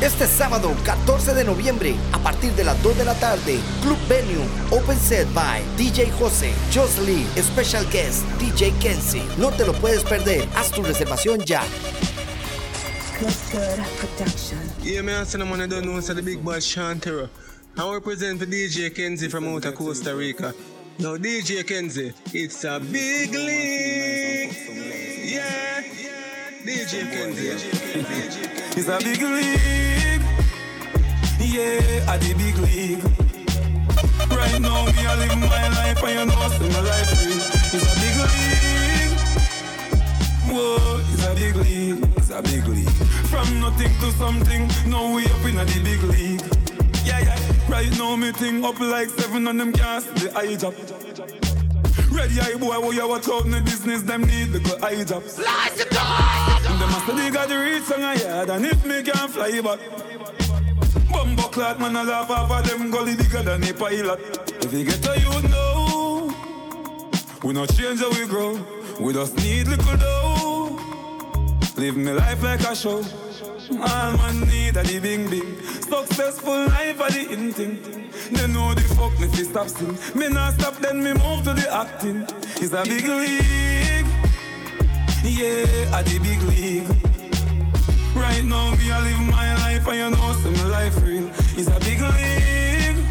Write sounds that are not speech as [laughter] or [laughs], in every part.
Este sábado 14 de noviembre, a partir de las 2 de la tarde, Club Venue, Open Set by DJ José, Jocelyn, Special Guest, DJ Kenzie. No te lo puedes perder, haz tu reservación ya. Yeah, man, I'm the big boy Shantero. I represent for DJ Kenzie from out of Costa Rica. Now, DJ Kenzie, it's a big league. Yeah, DJ Kenzie. it's a big league. Yeah, at the big league. Right now, me I live my life, and you know, so my life real. It's a big league. Whoa, it's a big league. It's a big league. From nothing to something, now we up in a the big league. Yeah, yeah. Right now, me thing up like seven on them cast the eye job. Ready eye boy, what you watch out in the business, them need the good eye jobs. Light the door! Them must they got the reach on a yard, and if me can't fly back. Bumbo clot, man, I laugh off of them gully bigger than a pilot. If you get to you know, we not change how we grow. We just need little dough. Live me life like a show. All man need a the bing bing. Successful life a the in thing. They know the fuck me fi stop sing. Me not stop then me move to the acting. It's a big league. Yeah, a the big league. Right now me a live my life and you know some life real. It's a big league.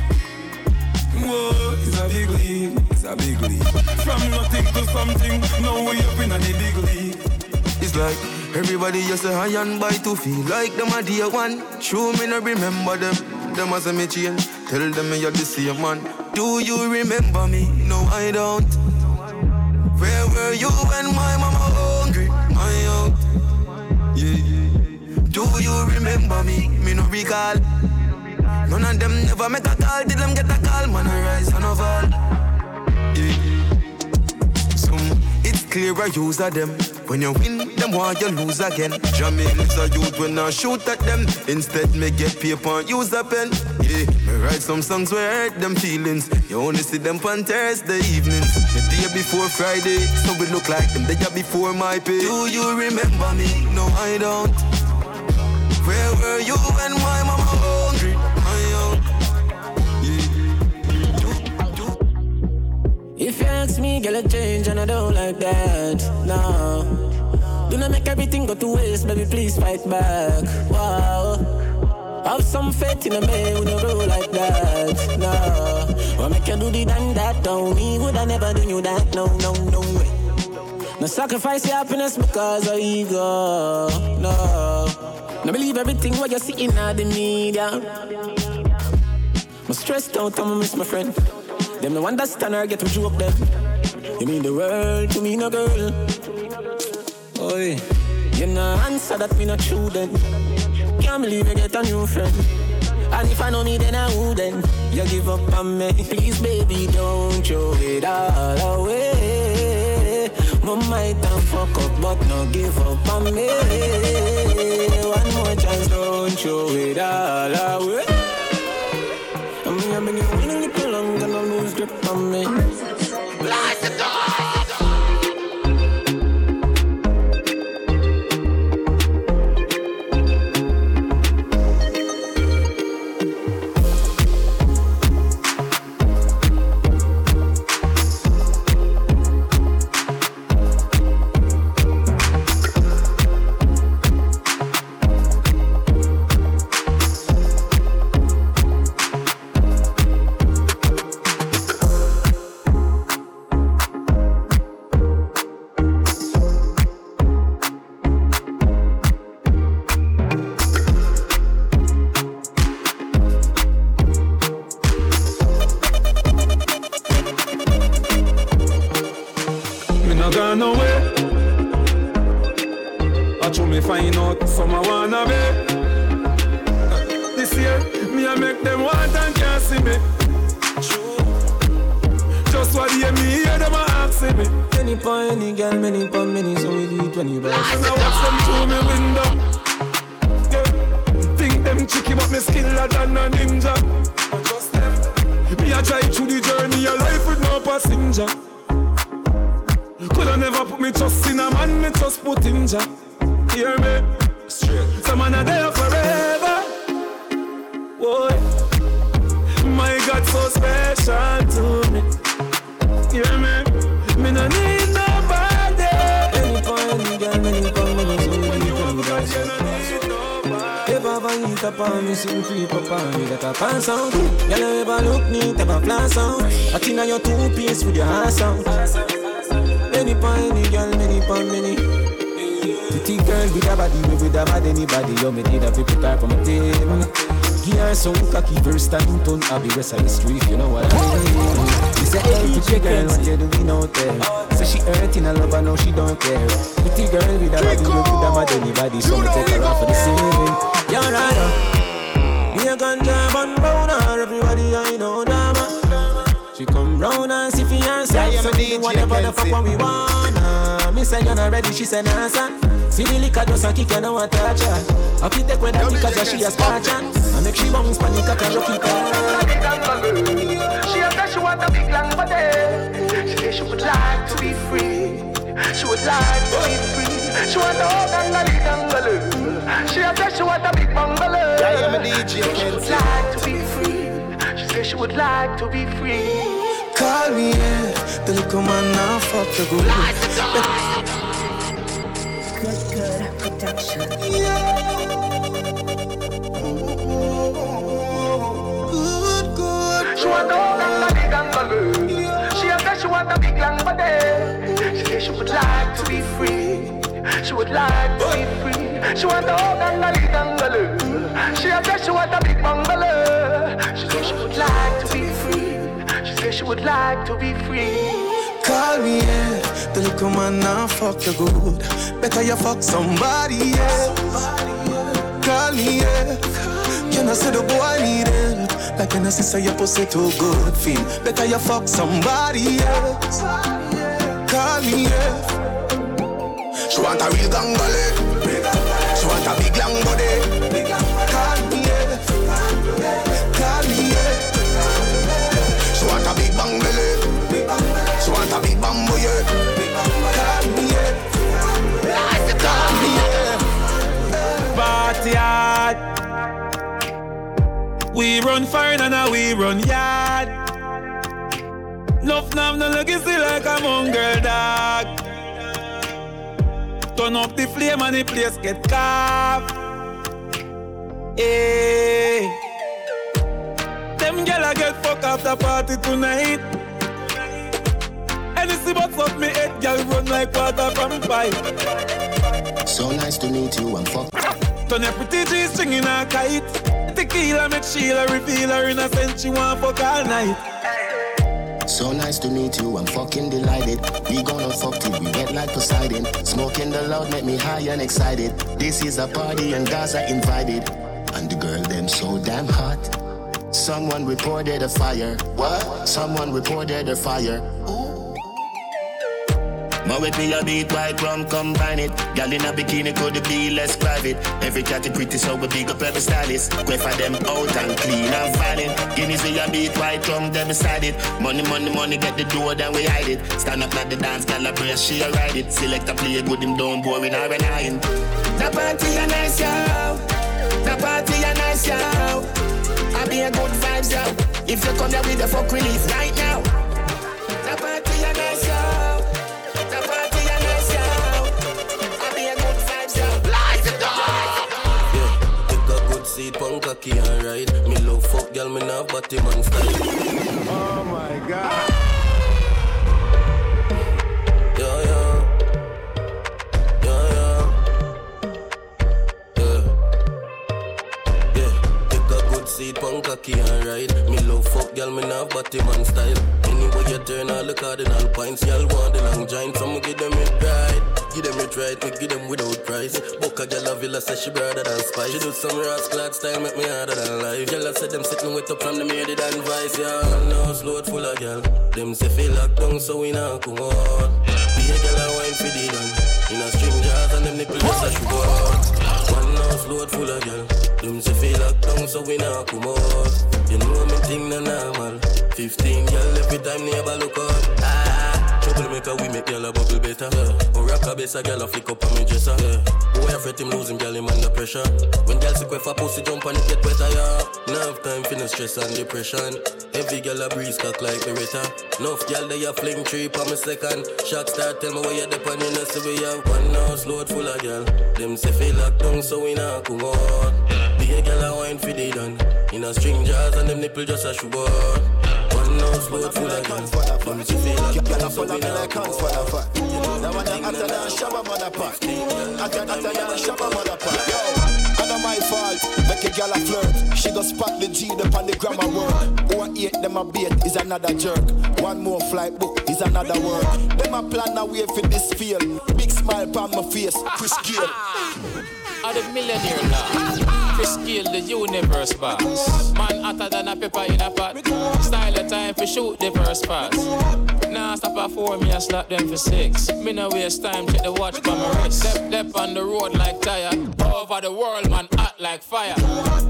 Whoa, it's a big league. It's a big league. From nothing to something, now we up in a the big league. It's like Everybody just say high and by to feel like them a dear one. True, me no remember them. Them as a me change. Tell them me you're the same man. Do you remember me? No, I don't. Where were you when my mama hungry? My out. Yeah. Do you remember me? Me no recall. None of them never make a call. Did them get a call? Man, I rise and fall. Yeah. Some it's clear I use of them. When you win, them want you lose again. Jamil is a youth when I shoot at them. Instead, me get paper and use a pen. Yeah, me write some songs where hurt them feelings. You only see them on Thursday evenings. The day before Friday, so we look like them the day before my pay. Do you remember me? No, I don't. Where were you when my mama hungry? If you ask me, girl, I change and I don't like that. No. Do not make everything go to waste, baby, please fight back. Wow. Have some faith in a man when you grow like that. No. Or make you do the done that, don't me. Would I never do you that? No, no, no way. No sacrifice your happiness because of ego. No. No believe everything what you see in the media. I'm stressed out, I'm miss my friend. Them no understand or get to joke them. You mean the world to me, no girl. Oi, you know answer that me not true then. Can't believe you get a new friend. And if I know me, then I wouldn't. You give up on me, please, baby, don't throw it all away. Mom might have fuck up, but no give up on me. One more chance, don't throw it all away. I mean, I've been Find it upon me, see creep upon me That I pass out Girl, you ever look neat, ever flash out I think on your two-piece with your ass. Out Many pon any girl, many pon many. Pretty girl with a body, we with a bad anybody Yo, me need a put her for my table Give her some cocky first time turn I'll be rest of the street, you know what I mean. She say, hey, pretty girl, what you doing out there? Say she hurting a love, I know she don't care. Pretty girl with a body, we with a bad anybody So me take her off for the ceiling You're right, me a ganja bun boner Everybody I know, dama she come round and see for herself Yeah, So we do whatever the fuck what we wanna. Me say you're not ready, she say nah son See the liquor just a kick, you know what touch her. I fit take with that because she a her I make she bounce panic, I rock it her She a she want a big long body. She say she would like to be free. She would like to be free. She want a whole gangali gangalu. She a say she want a big bungalow. Yeah, yeah, me DJ She would like to be free. She say she would like to be free. Call me, yeah The little man now fuck the good Good, good production. Good, good She want a gangali gangalu. She a she want a big long body. She say she would like to be free. She would like to be free. She want a whole gangali gangalu. She a say she want a big bungalow. She say she would like to be free. She say she would like to be free. Call me, yeah The little man now fuck you good Better you fuck somebody, yeah Call me, yeah You know say the boy need help Like when I say your pussy too good feel Better you fuck somebody, yeah Call me, yeah She want a real gangale She want a big long body. She want a big bang belly. She want a big Call me, party hard. We run fire and now we run yard. Nuff nav no legacy like a mongrel dog. Turn up the flame and the place get carved. Eh. Hey. Them gyal get fuck after party tonight. Anything but up me head, gyal run like water from pipe. So nice to meet you, I'm fuck. Turn your pretty G stringing a kite. Tequila make Sheila reveal her innocence. She want fuck all night. So nice to meet you, I'm fucking delighted. We gonna fuck till we get like Poseidon. Smoking the loud make me high and excited. This is a party and guys are invited. And the girl them so damn hot. Someone reported a fire. What? Someone reported a fire. More with me a beat white rum combine it. Gal in a bikini could be less private. Every cat is pretty so we big up every stylist. Quay for them out and clean and violent. Guineas we a beat white rum them beside it. Money, money, money get the door then we hide it. Stand up like the dance, gal a brace, she a ride it. Select a play good him down boring or relying. The party a nice yo. The party a nice yo. I be a good vibes yo. If you come here with the fuck release right seat, punk cocky and ride. Me love fuck, girl, me not body man style. Oh my god. Yeah, yeah. Yeah, yeah. Yeah. Yeah, take a good seat, punk cocky and ride. Me love fuck, girl, me not body man style. Anyway, you turn all the cardinal points, y'all want the long giant, so me give them it right. Give them it right, me give them without price. Book a girl a villa, say she brother than spice. She do some rascal style, make me harder than life. I said them sitting with up from the mirror, the advice, yeah. Now slow full of girl. Them say feel locked down, so we not come out. Be a girl a wine for the done. In a string jars and them nipple just a sugar load full of girl. Them say feel locked down, so we not come out. You know me thing no normal. 15 girl every time neighbor look out. Ah, trouble maker we make girl a bubble better. Yeah. Rock a bass a girl a flick up on me dresser. Yeah. Boy, I fret him lose him, girl, him under pressure. When girl sick for pussy jump and it get wetter, yeah. Enough time for no stress and depression. Every girl a breeze cock like Beretta. Enough girl they a fling tree per me second. Shock start tell me where you dep and you know see we have one house load full of girl. Them say feel locked down so we not come out. Be a girl a wine for the done. In a string jars and them nipple just a shoe. One house load full of girl. Them say feel locked down so we not come out. Hotter than Shabba motherfucker. Hotter hotter than Shabba motherfucker. Yo my fault. Make a gal a flirt. She go spot the G up on the grammar word. Or eight them a bait is another jerk. One more flight book is another word. Them a plan a way for this field. Big smile on my face. Chris. [laughs] Are the millionaire now? Chris Gayle, the universe boss. Man hotter than a pepper in a pot. Style of time for shoot the first pass. Now stop at four, me I slap them for six. Me no waste time, check the watch by my wrist. Step, step on the road like tire. Over the world, man, hot like fire.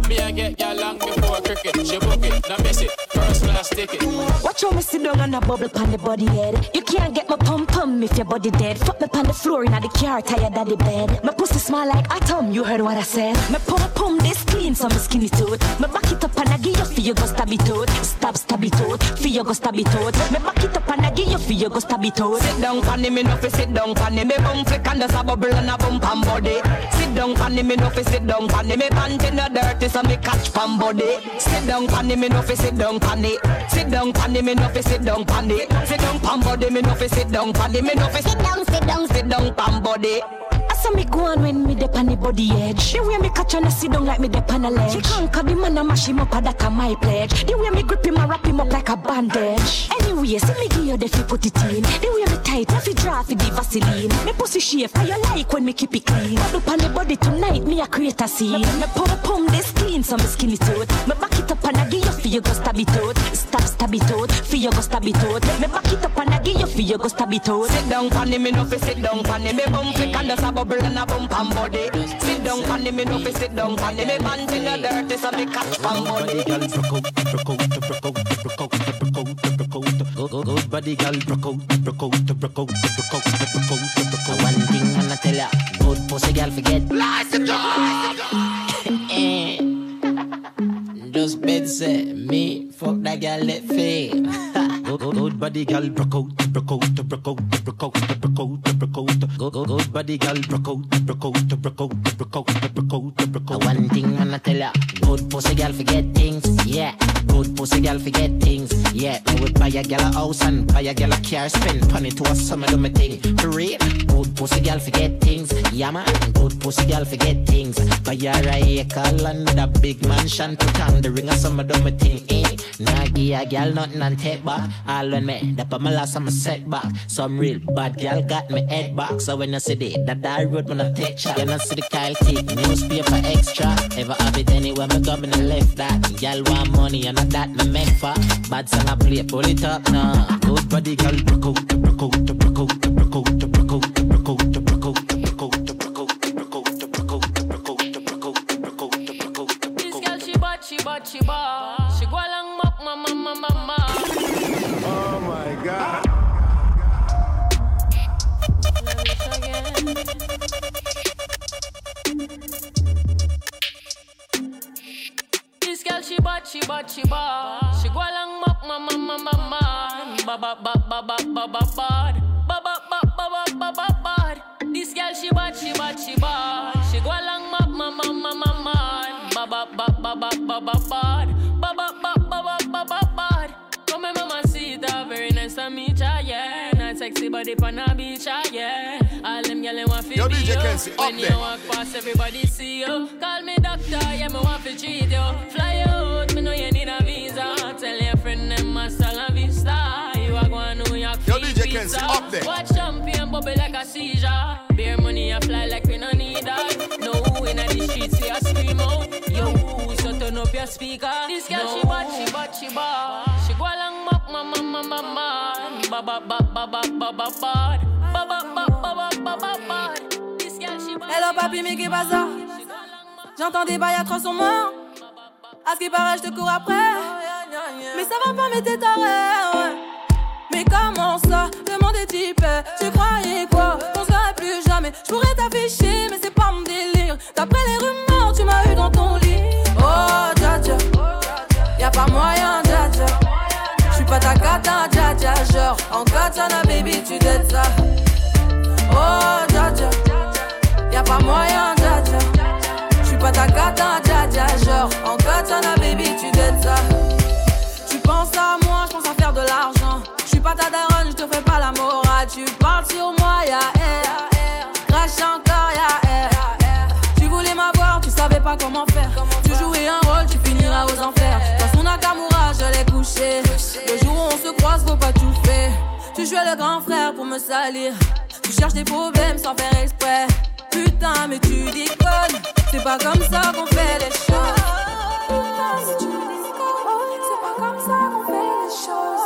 Me I get ya long before cricket. She book it, now miss it. First class ticket. Watch how me sit down on a bubble pan the body head. You can't get my pum pum if your body dead. Fuck me pan the floor in the car, tired of the bed. My pussy smell like atom, you heard what I said. My pum pum this clean, so me skinny tooth. Me back it up and I give you for you go stab it out. Stab stab it out, for you go stab it out. Me back it up and I give you for you go stab it out. Sit down, panny me no sit down, panny me bum flick and there's a bubble and a bump and body. Sit down, panny me no sit down, panny me pant in the dirty so me catch pan body. Sit down, panny me no sit down, panny. Sit down, panny me no sit down, panny. Sit down, pan body me no fi sit down, panny me no fi sit down, sit down, sit down, pan body. So me go on when me dip on the body edge. The way me catch on a sit down like me dip on a ledge. She conquer the man and mash him up, that a my pledge. The way me grip him and wrap him up like a bandage. Anyway, see me give you the fi put it in. The way me tight, I fi draw fi the Vaseline. Me pussy shape, how you like when me keep it clean. Up on the body tonight, me a create a scene. Me pum pum this clean, so me skinny tooth. Me back it up and I give you fi you go stab it out. Stab stab it out, fi you go stab it out. Me back it up and I give you fi you go stab it out. Sit down, panny me no fi sit down, panny me bum flick and there's a bubble and a bump and body. Sit down, panny me no fi sit down, panny me pants in the dirty so me catch pan body. Girl, broke out, broke out, broke out, broke out, broke out, broke out. Good, good, good body, girl, broke out, broke out, broke out. One thing I'ma tell ya, good pussy, girl, forget. Blast it Just bed say me fuck that girl let fail. Good, body, girl, broke out, broke out, broke out, broke out, broke out, broke out. Good, good, good body, girl, broke out, broke out, broke out, broke out, broke out, broke out. One thing I'ma tell ya, good pussy, girl, forget things. Good pussy, girl, forget things. Yeah, me would buy a girl a house and buy a girl a car, spend money to a summer do me thing. For real, good pussy, girl, forget things. Yeah, man, good pussy, girl, forget things. Buy her a acre with a big mansion, put on the ring a summer do me thing. Eh, nah, give a girl nothing and take back. All when me, the my last I'm a setback. Some real bad girl got me head back. So when you see the that I road when I take shot, you know see the Kyle T newspaper extra. Ever have it anywhere me go me left that. Girl want money and not that me meant for. Bad song I play, pull it up now. Good body, girl, broke out, broke out, broke out, broke out, she bad, she go along mama, mama, mama, mama. Ba ba ba ba ba ba ba bad. Ba ba ba ba ba ba ba bad. This girl she bad, she bad, she bad. She go along mama, mama, mama, mama. Ba ba ba ba ba ba ba bad. Ba ba ba ba ba ba ba bad. Come here, mama, see that very nice to meet ya, yeah. Sexy body pan a beach, ah, yeah. All them gyal want fi Yo, DJ. Kenzie, up When you there. walk past, everybody see you. Call me doctor, yeah, me want fi treat you. Fly out, me know you need a visa. Tell your friend them hasta la vista. You are going New York Yo, DJ. Kenzie, up there. Watch champion bubble like a seizure. Beer money a fly like we no need that. No, inna the streets we a scream out. Yo, so turn up your speaker. This girl she bad, she bad, she bad. She go along mop, Hello papi mais qu'est-ce J'entends des bails à 300 morts À ce qui paraît je te cours après Mais ça va pas mais t'es taré Mais comment ça Demande des types Tu croyais quoi Qu'on serait plus jamais Je pourrais t'afficher mais c'est pas mon délire D'après les rumeurs Takata, dja dja, genre En katana, baby, tu dettes ça. Oh, dja dja. Y'a pas moyen, dja dja. J'suis pas ta kata, dja dja, genre En katana, baby, tu dettes ça. Tu penses à moi, j'pense à faire de l'argent. J'suis pas ta daronne, j'te fais pas la morale. Tu Tu jouais le grand frère pour me salir. Tu cherches des problèmes sans faire exprès. Putain, mais tu déconnes. C'est pas comme ça qu'on fait les choses. Putain, mais tu déconnes. C'est pas comme ça qu'on fait les choses.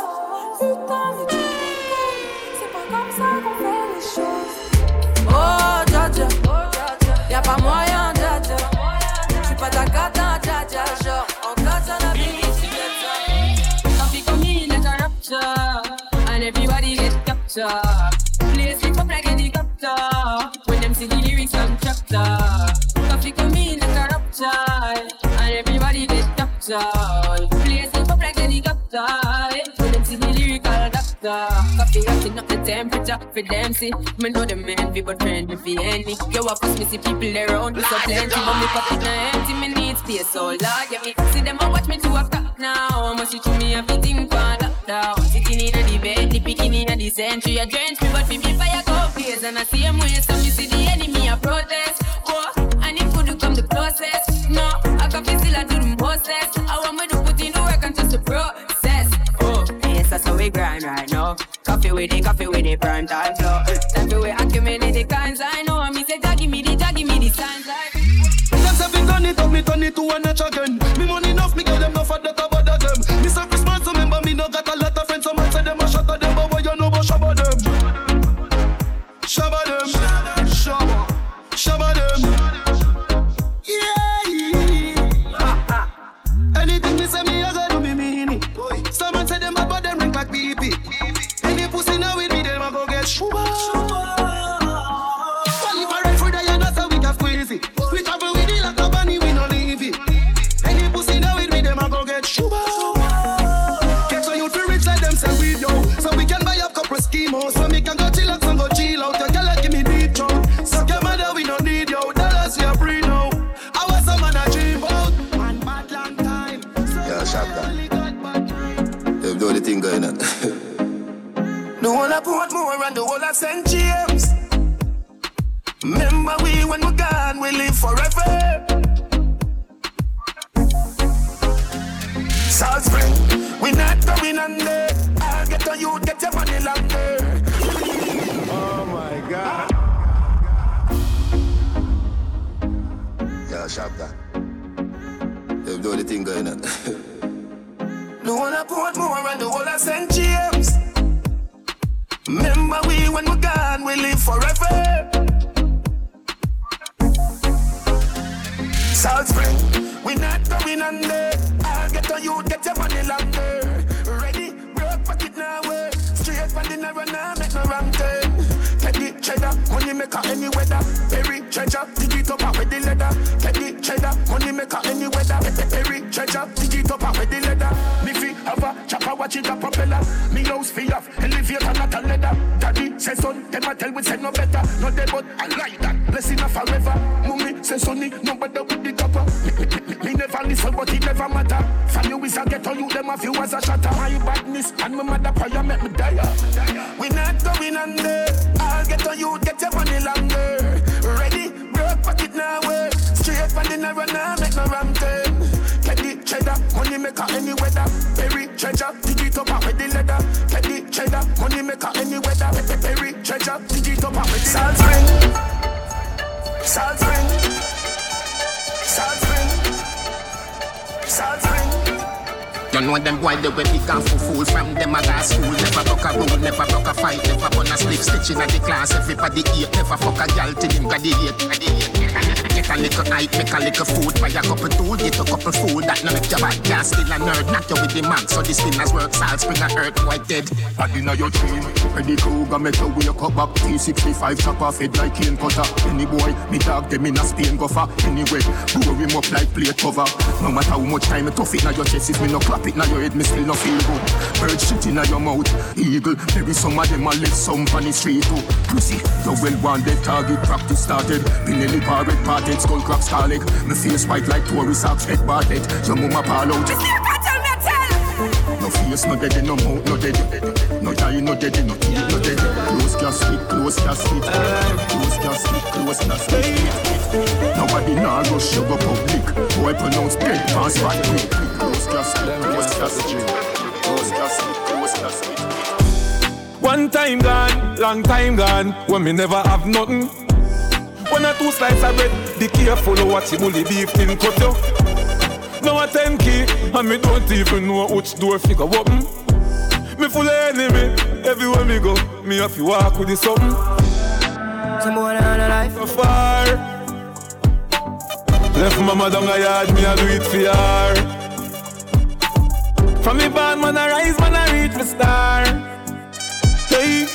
Captured. Place it up like helicopter when them see the lyrics on chapter. Coffee come in like a rapture, and everybody get captured. Place it up like helicopter doctor. Coffee rocking up the temperature for them see. Me know them envy, but friend me fi any. Yo, of course me see people around me so plenty, but me pocket na empty. Me need space, so Lord, yeah me see them a watch me to a cop now. Must you to me everything for lockdown. Sitting in the bed, the bikini in the century, a drench me, but me fire go blaze and I see him way. So me see the enemy a protest. Oh, and if could come the process. No, I can feel still I do the process. I want me to put in the work and just the process. We grind right now. Coffee with it, coffee with it, prime time flow. Time to we accumulate the kinds I know. Me say, "Jah, give me the, Jah, give me the signs like. Them say fi turn it up, me turn it to a notch again. Me, me but it never matter. From you is a ghetto, you them a few as a shatter. My badness and my mother prayer make me die. We not going under. I'll get on you, get your money longer. Ready, broke pocket now, way. Straight from the narrow now, make no ram turn. Teddy cheddar, money maker any weather. Perry treasure, dig it up out with the leather. Teddy cheddar, money maker any weather. Perry treasure, dig it up out with the Salt Spring, Salt Spring, Salt Spring, Salt Spring. You know them boy they way off for fool from them gas school. Never broke a rule, never broke a fight Never burn a slip. Stitch in the class Everybody hate, never fuck a gal till him graduate [laughs] Get a little height, make a little food. Buy a couple tool, get a couple food. That no make your bad gas still a nerd. Knock you with the mag, so this spinners work. Salt spring a earth, white dead. Bad inna your dream. To go make you wake up back. T65 chop off head like cane cutter. Any boy, me dog them in a Spain go for. Anyway, blow him up like plate cover. No matter how much time it tough it inna your chest, if me no clap it inna your head, me still no feel good. Bird shit inna your mouth. Eagle, maybe some of them a left some on the street too. Pussy, the well wanted target practice started. Pinelli parrot parted, skull crack scarlet. Me face white like Tory socks, head barlet. Your mama pal out. No face, no dead, no mouth, no dead. No eye, no dead, no teeth, no dead. Close casket, close casket. Close casket, close casket. Nobody nah rush you go public. Boy pronounce dead, pass right quick. Close casket, close casket. Close casket, close casket. One time gone, long time gone, when me never have nothing. One or two slices of bread, be careful of what you bully beef thin cut you. Now a 10 key, and me don't even know which door figure open. Me full of enemy, everywhere me go, me have to walk with the something. Someone on a life so far. Left mama down a yard, me a do it for her. From me born, man I rise, man I reach me star. Hey,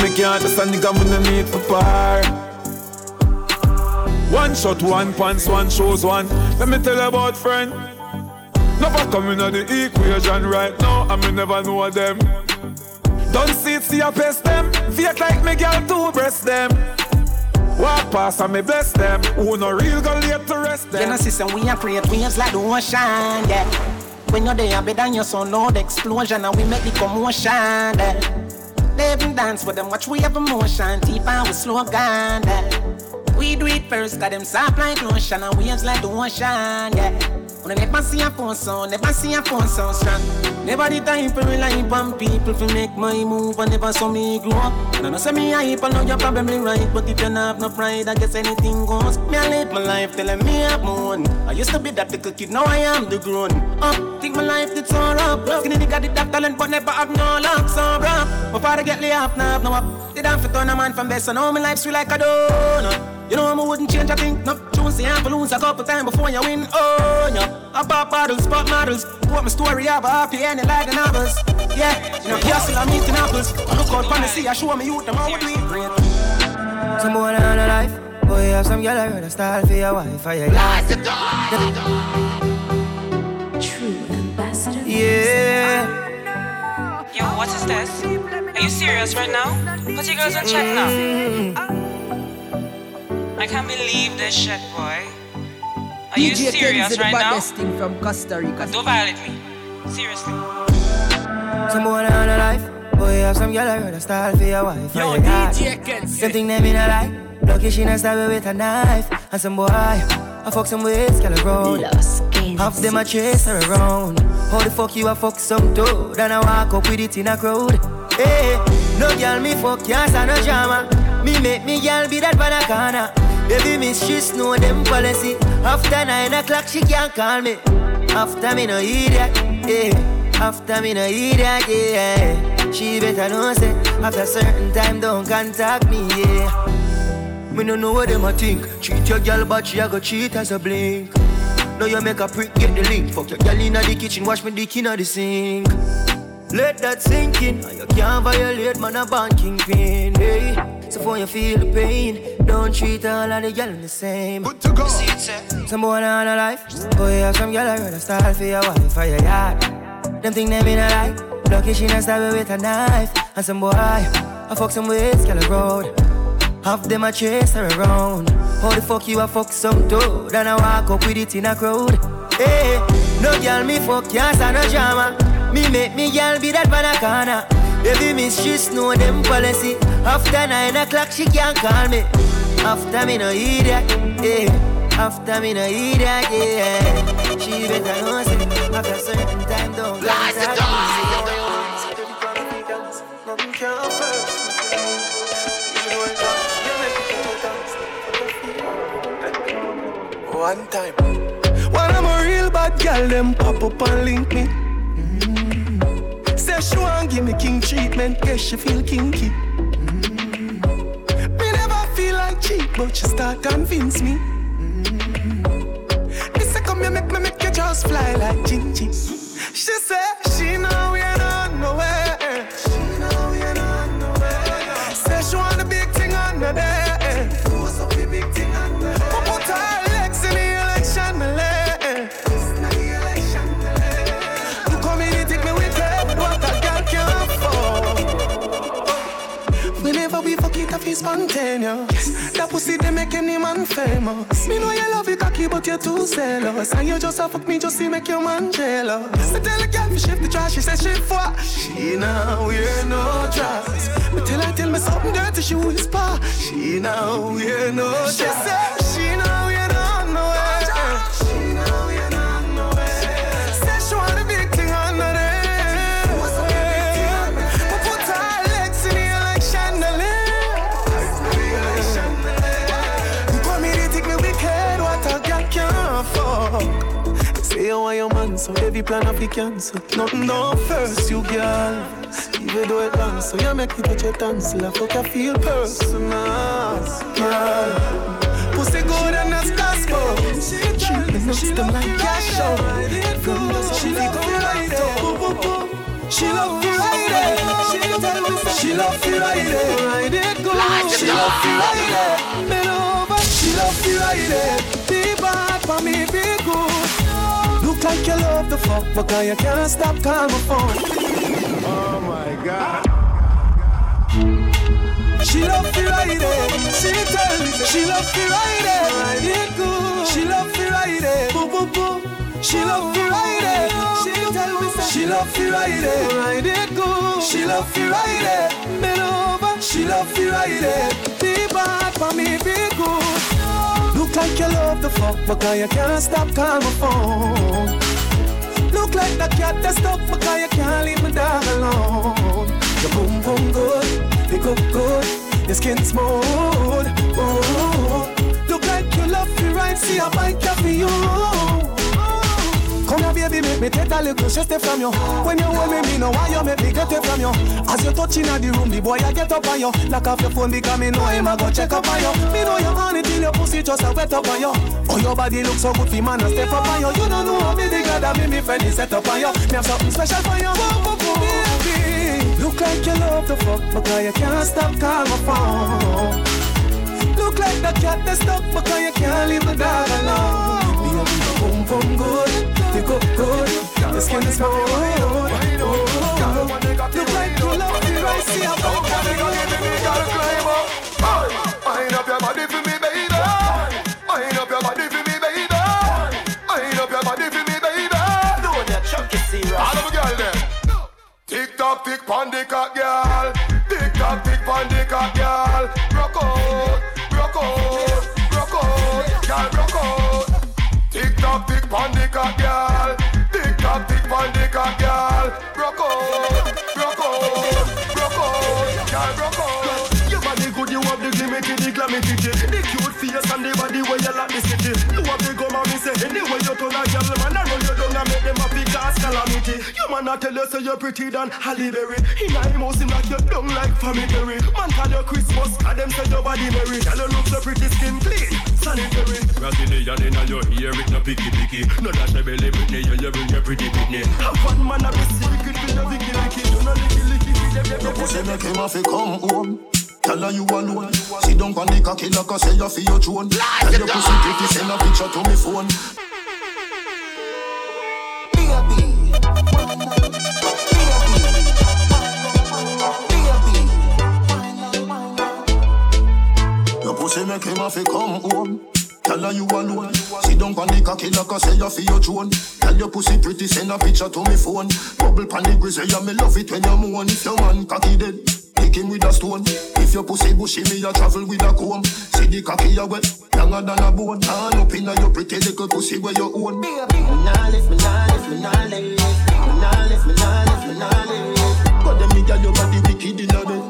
me can't just a nigga when I meet for par. One shot, one pants, one shows one. Let me tell you about friend. Never coming on the equation right now, and me never know them. Don't see it, see a pest them. Fake like me girl to breast them. Walk past and me bless them. Who no real go late to rest them. You know, sister, we are create waves like the ocean, yeah. When you're there, better than your son, loud explosion, and we make the commotion, yeah. They even dance with them, watch we have emotion, deep and we slow down, yeah. We do it first, got them soft like lotion and waves like the ocean, yeah. When I never see a phone sound, never see a phone sound strong. Never the time for rely on people to make my move and never saw me grow up. And I know say me hype, I know you're probably right, but if you don't have no pride, I guess anything goes. Me I live my life telling me I'm moon. I used to be that little kid, now I am the grown up. Think my life did so rough. Skinny nigga did that talent, but never have no luck, so rough. Before I get laid off, now have no up. Did I fit on a man from best, so now my life's sweet like a donut. You know I wouldn't change a thing. No, choose the amp lose a couple times before you win. Oh, yeah. I bought bottles, pop models. What my story have a happy ending like the novels. Yeah, you know, yeah, still I'm eating apples. I Look out on the sea, I show me youth, them how we do it. Great. Someone on a life. Boy, you have some girl I heard a style for your wife or your life. True ambassador. Yeah. Yo, what is this? Are you serious right now? Put your girls on check now. Mm. I can't believe this shit, boy. Are you serious Kenzie, right now? thing from Costa Rica. Don't violate me. Seriously. Someone on a life. Boy, have some girl I heard a style for your wife. Yo, your. DJ Kenzie. Same thing them in a life. Lucky she not stab me with a knife. And some boy, I fuck some ways, girl around. Half them a chase her around. How the fuck you a fuck some toad? And I walk up with it in a crowd. Hey, no girl me fuck, can't stand no drama. Me make me girl be that banana. Baby miss, she know them policy. After nine o'clock, she can't call me. After me no idiot, yeah. After me no idiot, yeah. She better know say after certain time don't contact me, yeah. Me no know what them a think. Cheat your girl, but she a go cheat as a blink. Now you make a prick, get the link. Fuck your girl inna the kitchen, wash me dick inna the sink. Let that sink in. You can't violate, man, a banking pin. Hey. So for you feel the pain, don't treat all of the girl the same. Good to go. Someone on a life. Boy, have some girl I heard a style for your wife for your yard. Them think them in a lie. Lucky she not stab with a knife. And some boy, I fuck some ways, girl road. Half them a chase her around. How the fuck you a fuck some toad? And I walk up with it in a crowd. Hey, no girl me fuck, can't stand no drama. Me make me girl be that banana. Baby miss, she know them policy. After nine o'clock, she can't call me. After me no idiot, yeah. After me no idiot, yeah. She better know say after certain time don't Lies the Nothing can first. One time. When I'm a real bad girl, them pop up and link me she want give me king treatment. Yeah, she feel kinky. Mm-hmm. Me never feel like cheap, but she start convince me. Mm-hmm. This a come here make me make you just fly like Gigi. She say she know yeah. We fuck it up, it's spontaneous. That pussy they make any man famous. Me know you love it cocky, but you're too zealous. And you just a fuck me just to make your man jealous. I tell a girl me shift the trash, she says she for. She now wear no dress. Me tell her tell me something dirty, she whisper. She now wear no dress. She said so oh, every plan of the cancel. Oh. Nothing down first, you girl. Even though it long, so you make me touch your tonsil. I fuck you feel personal, girl. Pussy good and that's gospel. Me next to my cash. She like to ride it. She love to ride it. She love it good. She love ride it. She love ride it. Like you love the fuck, because you can't stop calling my phone. Oh my God. She love to ride it. She tell me she love to ride it. Ride it good. She love to ride it. Boom boom boom. She love to ride it. She tell me she love to ride it. Ride it good. She love to ride it. Bend over. She love to ride it. Be bad for me, be good. Look like you love the fuck, because you can't stop calling my phone. Look like the cat that's stuck because you can't leave my dog alone. Your boom boom good, you cook good, your skin smooth. Oh, look like you love me right, see I a bike for you. Come here, baby, make me take a little shit from you. When you hold me, me know why you make me get it from you. As you touch in the room, the boy I get up on you. Lock off your phone because me know him I go check up on you. Me know you on your pussy just a wet up on you. Oh, your body look so good, for man, and step up on you. You don't know how me the girl that me me friend set up on you. Me have something special for you, Boom, boom, boom. Look like you love the fuck, because you can't stop calling my phone. Look like the cat that's stuck because you can't leave the dog alone. Baby, boom boom good, you go good, your skin is smooth. Oh, look like you love the right, see a bump. Wind up your body man I tell you say you're pretty than Halle Berry In a house him like you down like family Berry Man call you Christmas Cause them say your body merry Girl you look so pretty skin clean Sanitary Brazilian in your ear, it no picky picky. No dash a belly Britney, you, you bring your pretty Britney. Have one man a be secret with the licky licky You know licky licky with Your pussy make him have to come home. Tell her you alone. Sit down on the cocky like I say you feel your throne. Tell your pussy pretty, send a picture to me phone. Make him have to come home. Tell her you alone. Sit down on the cocky like I say you feel your throne. Tell your pussy pretty, send a picture to me phone. Bubble pan the grizzly, yeah, me love it when you moan. If your man cocky dead, pick him with a stone. If your pussy bushy, me a travel with a comb. See the cocky you wet, younger than a bone. Hand up inna your pretty little pussy where you own. Me nah lift, me nah lift, me nah lift Me nah lift, me nah lift, me nah lift But them me girl your body wicked inna bed.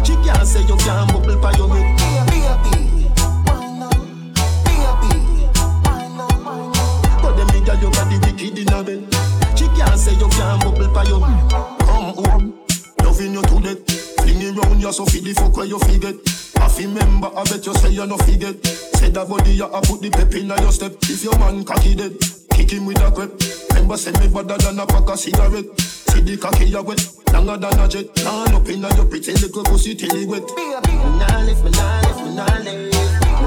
She can't say you can't bubble pa your head. I bet you say you no forget. Say that body you a put the pep inna your step. If your man cocky dead, kick him with a grip. Remember send me better than a pack of cigarette. See the cocky a wet, longer than a jet. Turn up inna your pretty little pussy till it wet. Nah lift, me nah lift, me nah lift,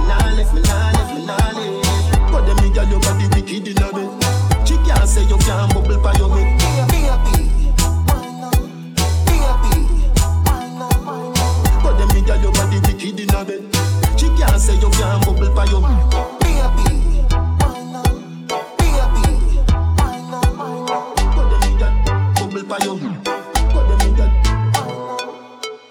nah lift, me nah lift, me nah lift. But them me girl, your body wicked inna bed. She can't say you can't bubble by your head. But them me girl, your body wicked inna bed. She can't say you can't bubble by your head. bubble by your Put them in that.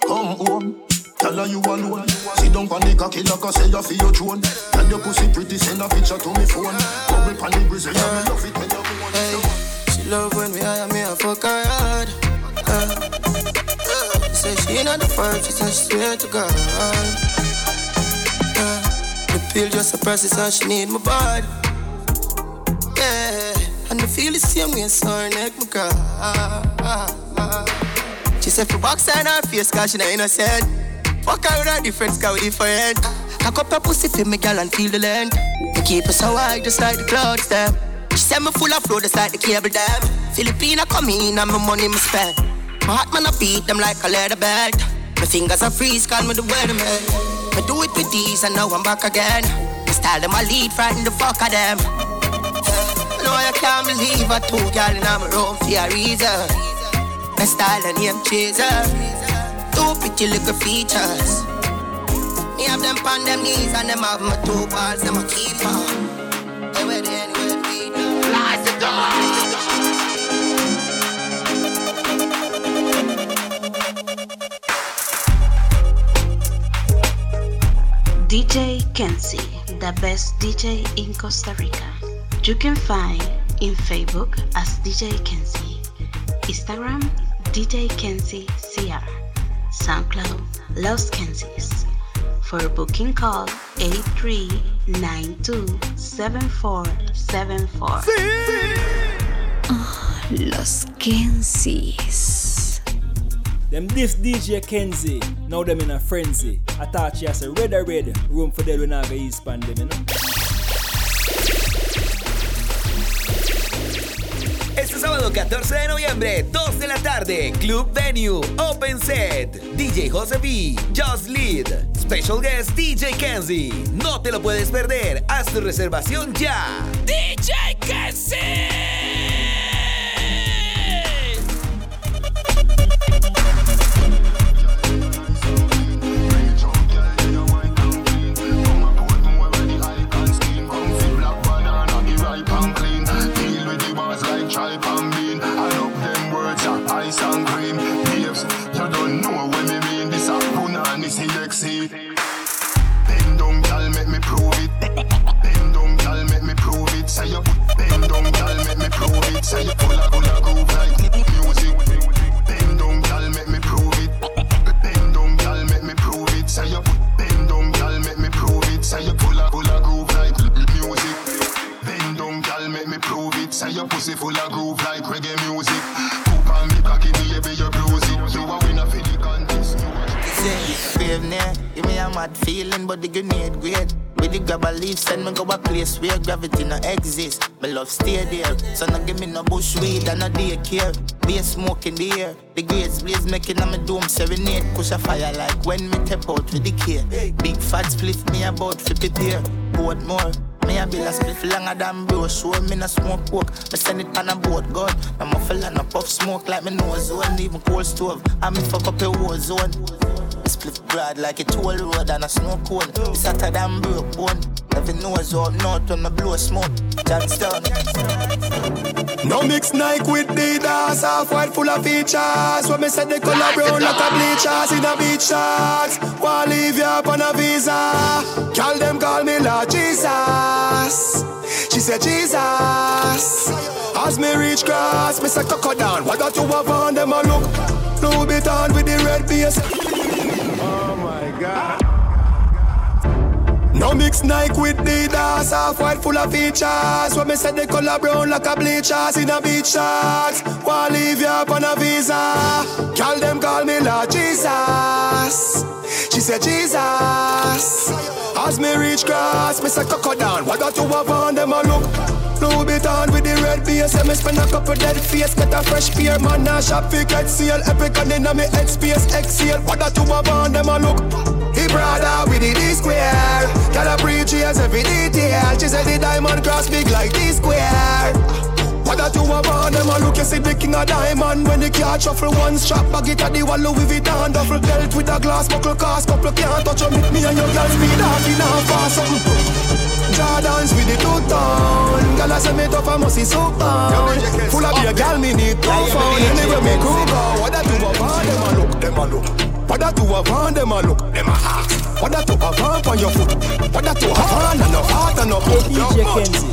Come home, tell her you alone. Sit down on the cocky like I say you feel your throne. Tell your pussy pretty, send a picture to me phone. Bubble on the grizzly, me love it when you hey. She love when we hire me, I fuck her hard. Uh, say she not the first, she said she swear to God. Uh, the pill just process and she need my body. Yeah, and I feel the same way, so her neck my cry. She said for box and her face, cause she not innocent. Fuck her with her difference, cause we different. Cock up her pussy for me, girl, and feel the length. Me keep her so high, just like the clouds, them. She said me full of flow, just like the cable dam. Filipina come in and my money me spend. My heart man I beat them like a leather belt. My fingers are freeze, call me the weatherman. I do it with these and now I'm back again. My style them I lead, frighten the fuck of them. No, I can't believe I two girl in my room for a reason. My style and name chaser. Two pretty little features. Me have them on them knees and them have my two balls, them a keeper. Hey, where DJ Kenzie, the best DJ in Costa Rica. You can find in Facebook as DJ Kenzie, Instagram DJ Kenzie CR, SoundCloud Los Kenzies. For booking call 83927474. Ah, Los Kenzies. Them this DJ Kenzie, now them in a frenzy. I thought she has a red or red room for them when I go east pan them, you know? Este sábado 14 de noviembre, 2 de la tarde, Club Venue, Open Set, DJ Jose B, Just Lead, Special Guest DJ Kenzie. No te lo puedes perder, haz tu reservación ya. DJ Kenzie. Send me go a place where gravity no exist. My love stay there, so no give me no bush weed and no daycare. Be a smoke in the air, the grades blaze making on my dome serenade. Push a fire like when me tap out with the care. Big fat split me about fi prepare. Boat more. Me a bill a split longer than bro Show me no smoke coke Me send it on a boat gun My muffle and a puff smoke like me nose zone Even cold stove And me fuck up a war zone Split broad like a toll road and a snow cone It's hotter than broke bone Every nose up north when me blow smoke Johnstown No mix Nike with the Adidas, half white full of features. When me say the color brown like a bleachers in a beach shorts. Wanna leave you up on a visa? Call them call me Lord Jesus. She said Jesus. As me reach cross, me say coco down. What got you have on them a look? Louis Vuitton with the red base. No mix Nike with Adidas, half white full of features. When me say the color brown like a bleachers in a beach shorts. Wanna leave you up on a visa? Call them call me Lord Jesus. She said Jesus. As me reach cross, me say coco down. What got you have on them a look? Louis Vuitton with the red base. Let me spend a couple dead face. Get a fresh pair, man. Now shop fi get seal. Epic and inna me head space. Exhale. What that two a band them a look. He brother with the D square. Gotta preach every detail. She said the diamond cross big like D square. What that you a want them a look you see the king of diamond. When the car shuffle one strap bag it at the wall Louis Vuitton. Duffel belt with a glass buckle cast couple can't touch you Me and your girl speed off in a fast something. Jordans with the two tone Girl I say me tough I must see so fun Full of beer girl me need two phone Anyway me crew go What that you a want them a look them a look. What that you a want them a look them a ask. What that to have on on your foot? What that to have on and no heart and no foot?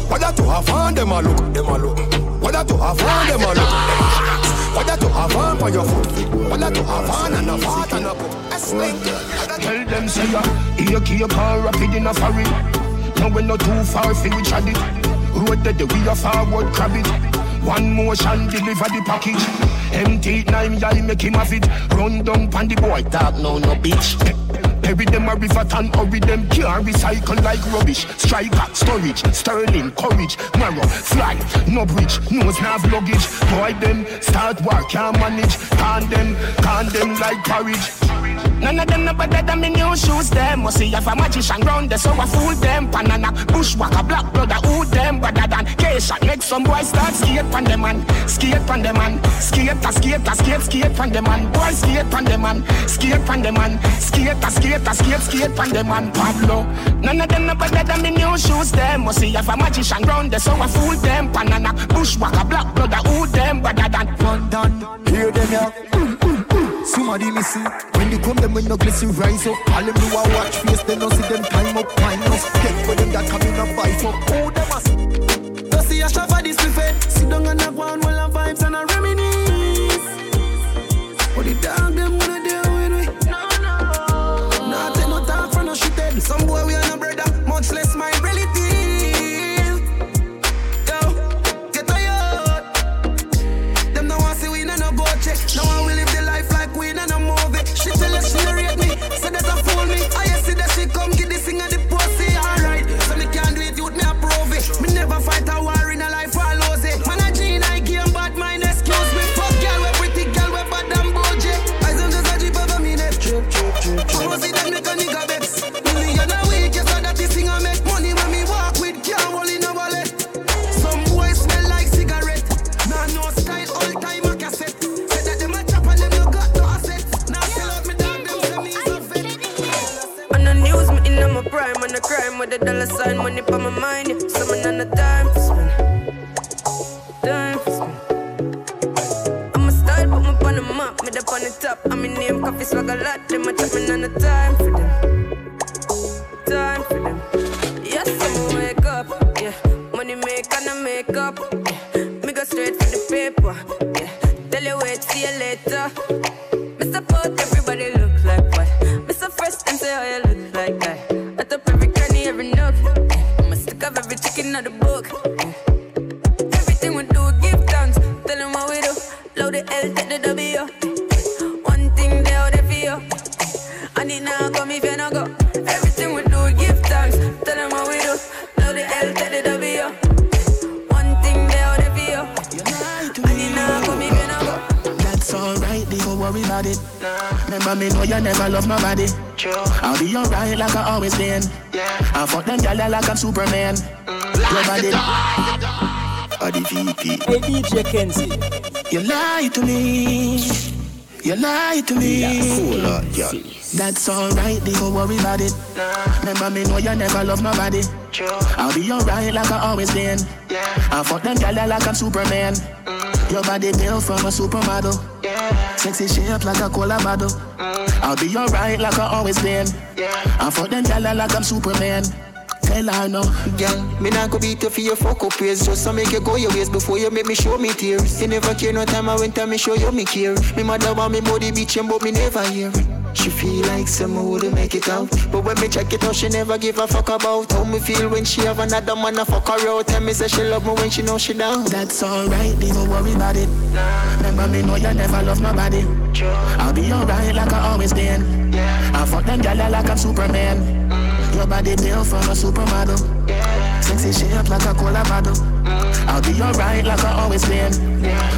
What that to have on them a look, them a look. What that to have on them on What that to have on for your foot. What that to have on and a fart and a cup. Tell them say ya Here keep on rapid in a hurry Now we not too far fi we chat it. Road that the we a forward crab it. One motion deliver the package. Empty nine, y'all make him have it. Run down pan the boy, talk no no bitch. Bury them a river and hurry them Can't recycle like rubbish. Striker, storage, sterling, courage. Marrow, fly, no bridge Nose nav luggage. Boy them, start work, can't manage. Can them, can them like courage. None of them no better than me new shoes them. Must see if a magician round there so I fool them. Panana, bushwhacker, black brother, who them? Better than K-shot, make some boys start skate pan them man. Skate pan them man. Skate, a skate, a skate, skate pan man. Boy skate pan them man. Skate pan them man. Skate, a skate, a skate, skate pan them man Pablo. None of them no better than me new shoes them. Must see if a magician round there so I fool them. Panana, bushwhacker, black brother, who them? Better than Fun done, hear them yeah. Somebody missing When they come them when no glisten rise up. All them do a watch face They no see them time up. Time us. Get for them that come in a fight up. Oh them a money for my mind. Yeah. Some on the time for spend, time for spend. I'm a style, put me on the map, me up on the top. I'm in name, coffee swag a lot. Them a me on the time for them, time for them. Yes, I'm wake up, yeah. Money make and I make up, yeah. Me go straight for the paper, yeah. Tell you wait, see you later. Know you never love nobody. I'll be alright like I always been. I fuck them gyal like I'm Superman. Your body, or the VP. Hey DJ Kenzie. You lie to me. You lie to me. That's alright, don't worry about it. Remember me know you never love nobody. I'll be alright like I always been. I fuck them gyal like I'm Superman. Your body built from a supermodel. Sexy shape like a cola bottle. I'll be alright like I always been. I fuck them gyal like I'm Superman. Tell her no. Girl, me not go beat you for your fuck up ways Just to make you go your ways before you make me show me tears You never care no time I went time me show you me care Me mother want me body beach but me never hear She feel like someone would make it out But when me check it out she never give a fuck about How me feel when she have another man a fuck her out Tell me say she love me when she know she down That's alright, don't worry about it. Remember me know you never love nobody. I'll be alright like I always been. I fuck them gyal like I'm Superman. Your body built from a supermodel. Sexy shape like a cola bottle. I'll be alright like I always been.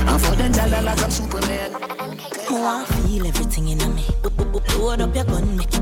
I'm for them dollar like I'm Superman. Oh, I feel everything in me. Load up your gun, make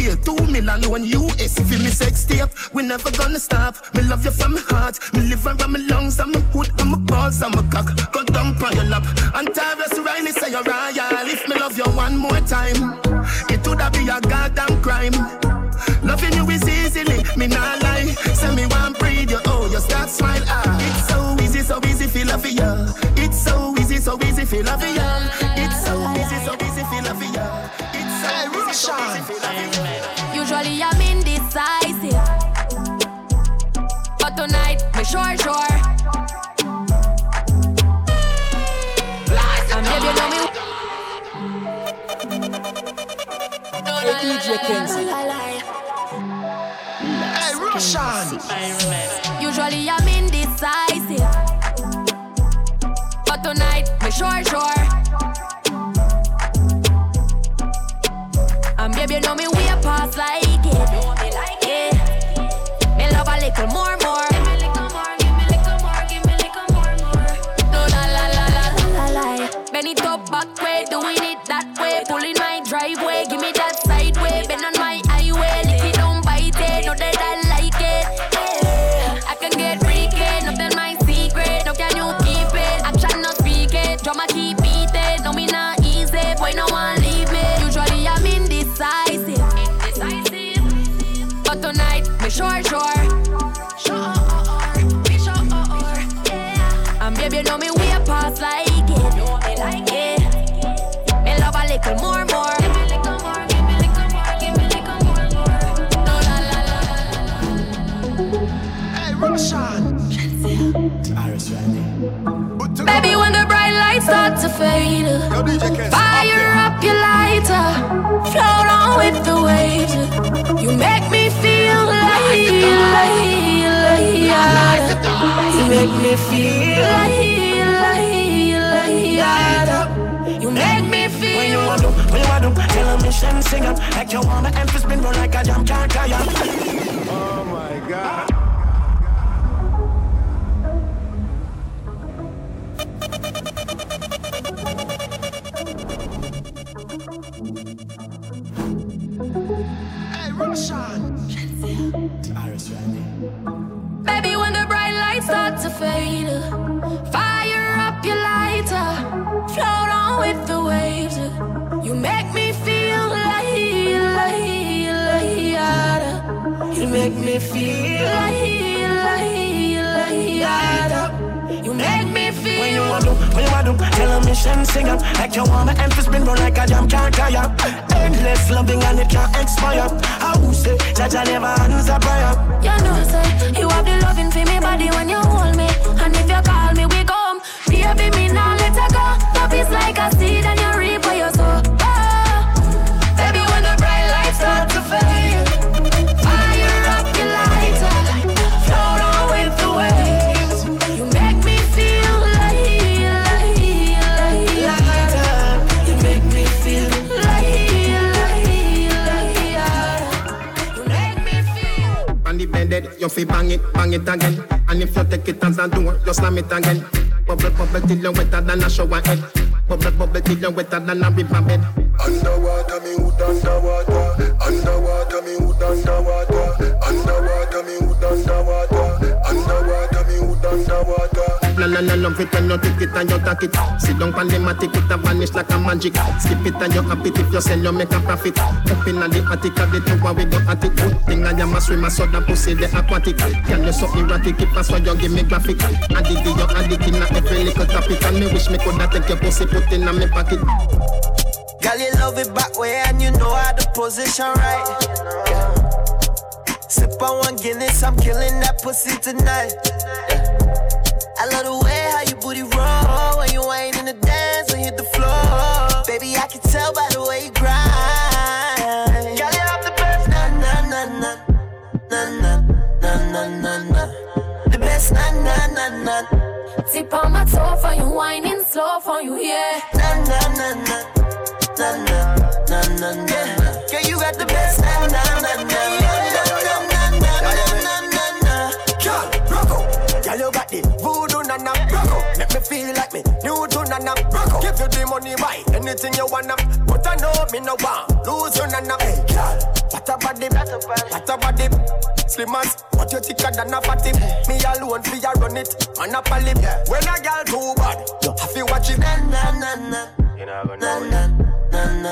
Million one US. Feel me sex tape, we never gonna stop. Me love you from my heart, me liver and my lungs, and my hood and my balls and my cock. Go dump on your lap. And Tarrus Riley say you're royal. If me love you one more time, it woulda be a goddamn crime. Loving you is easily, me not lie. Say me one breathe you, oh, you start smile, ah. It's so easy, so easy, feel love ya. It's so easy, so easy, feel love ya. It's so easy, so so easy, so easy, feel love ya. Usually I'm indecisive, but tonight me sure sure. And baby, you know me. Hey, DJ Kenzie. Hey, Roshan. Usually I'm indecisive, but tonight me sure sure. Baby, when the bright lights start to fade, uh, fire up your lighter, float on with the waves. Uh, you make me feel like, like, like, you make me feel like, like, like, you make me feel. When you want to, when you want to, tell a mission sing up like you wanna emphasis spin roll like a jam can't carry. Oh my God. Make me feel like, like, like, you make me feel. When you want to, when you want to, tell a mission sing up like you wanna emphasis spin roll like a jam can't up. Endless loving and it can't expire. How say, Jaja never answer prayer. You know, say, you have the loving for me body when you hold me. And if you call me, we come. Be Baby, me now let her go. Love is like a seed and you Bed, you fi bang it, bang it again. And if you take it as a door, you slam it again. Bubble, bubble till you wetter than a shower head. Bubble, bubble till you wetter than a river bed. Underwater, me wood underwater. Underwater, me underwater. Underwater, La la love it when you take it and you take it. Sit down pan the matic, it a vanish like a magic. Skip it and you happy if you sell, you make a profit. Up in the attic of the tower, we go at it. Good thing I am a swimmer, so the pussy the aquatic. Can you so erratic, if that's why you give me graphic. Addict, you addict in every little topic. And me wish me coulda take your pussy, put in me pocket. Girl, you love it back way and you know how to position right. Sip on one Guinness, I'm killing that pussy tonight. I love the way tell by the way you grind. Girl, you have the best, na na na na na na na na na na. The best, na na na na. Tip on my toe for you, whining slow for you, yeah. Na na na na na na na na na. Girl, you got the best, na na na na na na na na na na na. Girl, rock out. Girl, you got the voodoo. Rock out. Make me feel like me new to nana. Give you the money, buy anything you wanna. But I know me no want lose you nana. Hey, girl, what a body, what a body. Slim as, what you thicker than a fatty. Me alone fi ya run it, man up a lip. When a girl too bad, you have to watch it. Na na na na. You know Na na na na.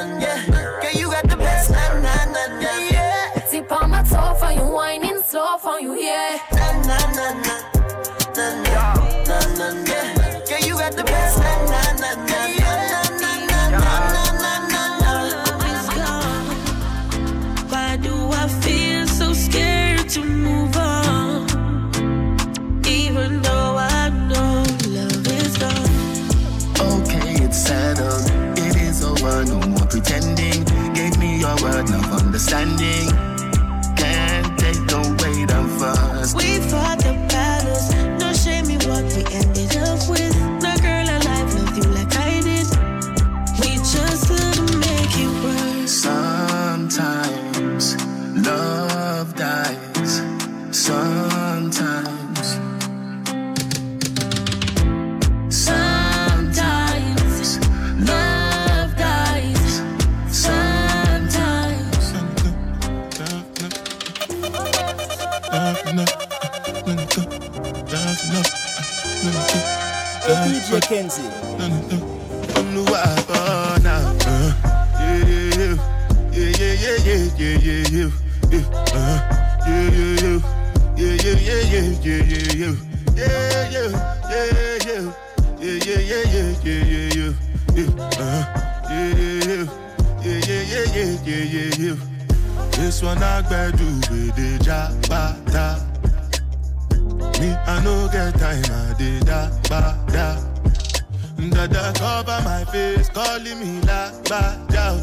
Calling me la ba da.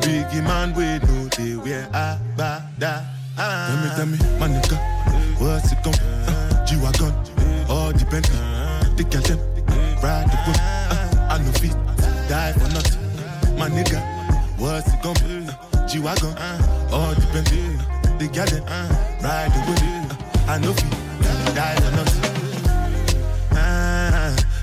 Biggie man, we know they wear a ba da. Tell me, tell me, my nigga, what's it gon' uh, G-Wagon, all the Bentley, the them, ride the whip, uh, I no fit, die for nothing. My nigga, what's it gon' be? Uh, G-Wagon, all the Bentley, the them, ride the whip, uh, I no fit, die for nothing.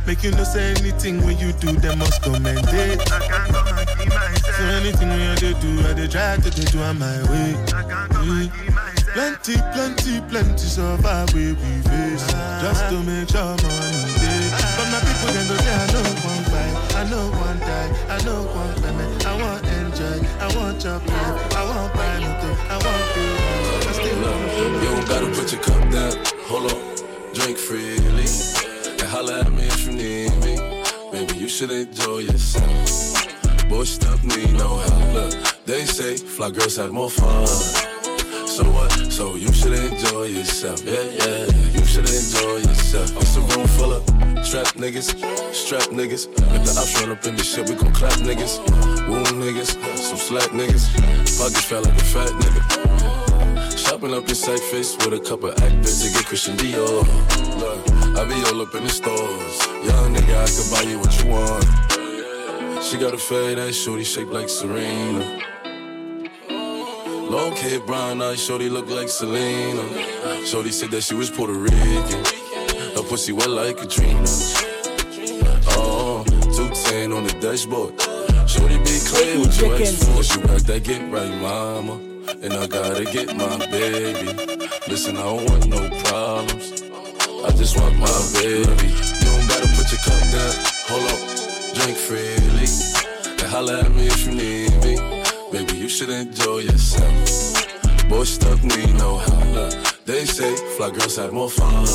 Make you no say anything when you do, they must commend it. I can't go and keep myself. So anything when you do, do, I they try to do, do on my way. I can't go and keep mm. myself. Plenty, plenty, plenty survive we we face just to make sure money day. But my people then go say I know one fight, I know one die, I know one payment. I want to enjoy, I want chop life, I want buy nothing, I want feel. I still want You don't gotta put your cup down. Hold on, drink freely. Holla at me if you need me. Maybe you should enjoy yourself. Boy, stuff need no help. Look, they say fly girls have more fun. So what? So you should enjoy yourself. Yeah, yeah. You should enjoy yourself. It's a room full of trap niggas, strap niggas. If the ops run up in the shit, we gon' clap niggas. Wound niggas, some slack niggas. Pockets felt like a fat nigga. Shopping up in safe face with a couple actors to get Christian Dior. Look, I be all up in the stores. Young nigga, I can buy you what you want. She got a fade ass shorty shaped like Serena. Long hair, brown eyes, shorty look like Selena. Shorty said that she was Puerto Rican. Her pussy wet like Katrina. Oh, 210 on the dashboard. Shorty be clear with your ex force. You got that get right, mama. And I gotta get my baby. Listen, I don't want no problems. I just want my baby. You don't gotta put your cup down. Hold up, drink freely. And holla at me if you need me. Baby, you should enjoy yourself. Boy, stuff need no help. They say fly girls have more fun.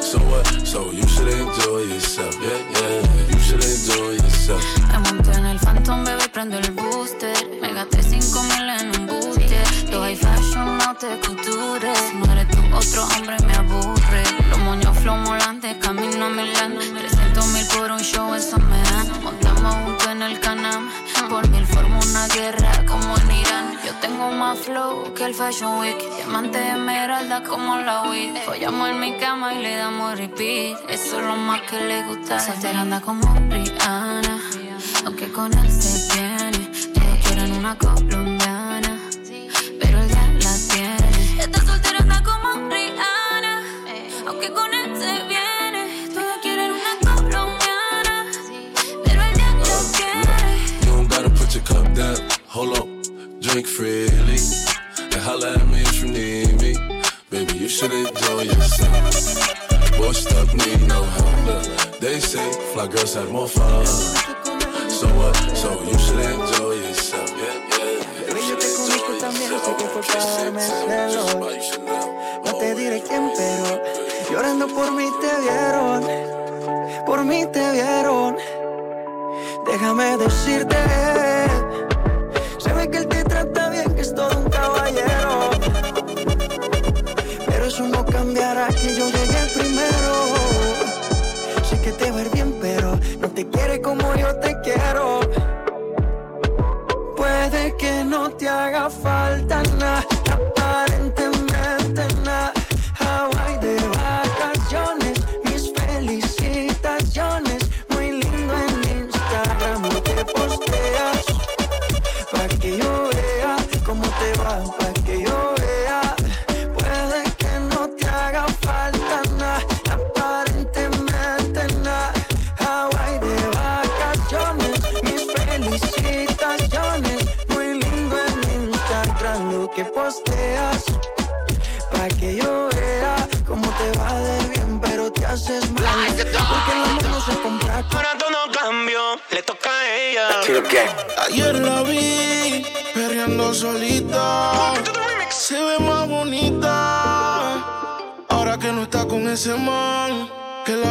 So what? So you should enjoy yourself. Yeah, yeah. You should enjoy yourself. Me monté en el Phantom, bebé, prendo el booster. Me gasté 5 mil en un booster. Yo high fashion, no te couture. Si no eres tú, otro hombre me aburre. Flow molantes, camino a Milán. 300 mil por un show, eso me dan. Montamos junto en el canal. Por mil formo una guerra como en Irán. Yo tengo más flow que el Fashion Week. Diamante de esmeralda como la weed. Follamos en mi cama y le damos repeat. Eso es lo más que le gusta. Soltera anda como Rihanna. Aunque con él se viene. Todos quieren una colombiana. Drink freely. And holla at me if you need me. Baby, you should enjoy yourself. Boy, stuff need no help. They say fly girls have more fun. So what? So you should enjoy yourself. Yeah, yeah. Baby, yo te conozco también, sé que fue para darme celos. No te diré quién, pero llorando por mí te vieron. Por mí te vieron. Déjame decirte, eso no cambiará que yo llegué primero. Sé que te va bien, pero no te quiere como yo te quiero. Puede que no te haga falta nada,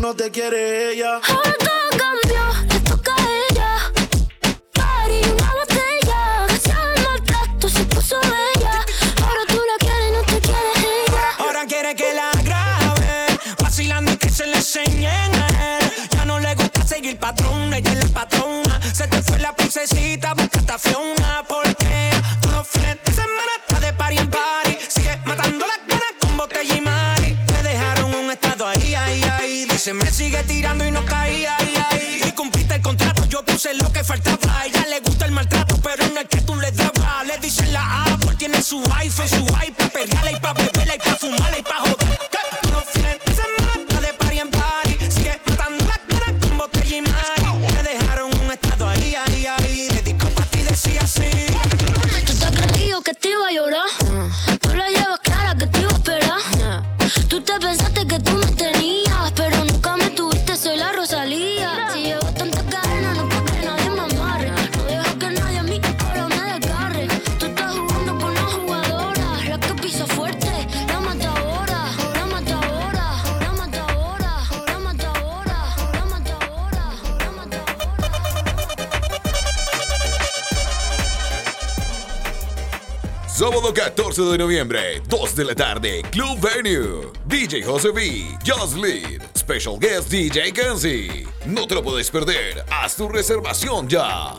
No te quiere ella. Ahora todo cambió, le toca a ella. Party, una botella. Maltrato se puso bella. Ahora tú la quieres y no te quiere ella. Ahora quiere que la graben, vacilando y que se le enseñen a él. Ya no le gusta seguir patrón, ella es la patrona. Se te fue la princesita, busca a Fiona. Porque buscando y no de noviembre, 2 de la tarde, Club Venue. DJ José V, Just Lead, Special Guest DJ Kenzie. No te lo puedes perder, haz tu reservación ya.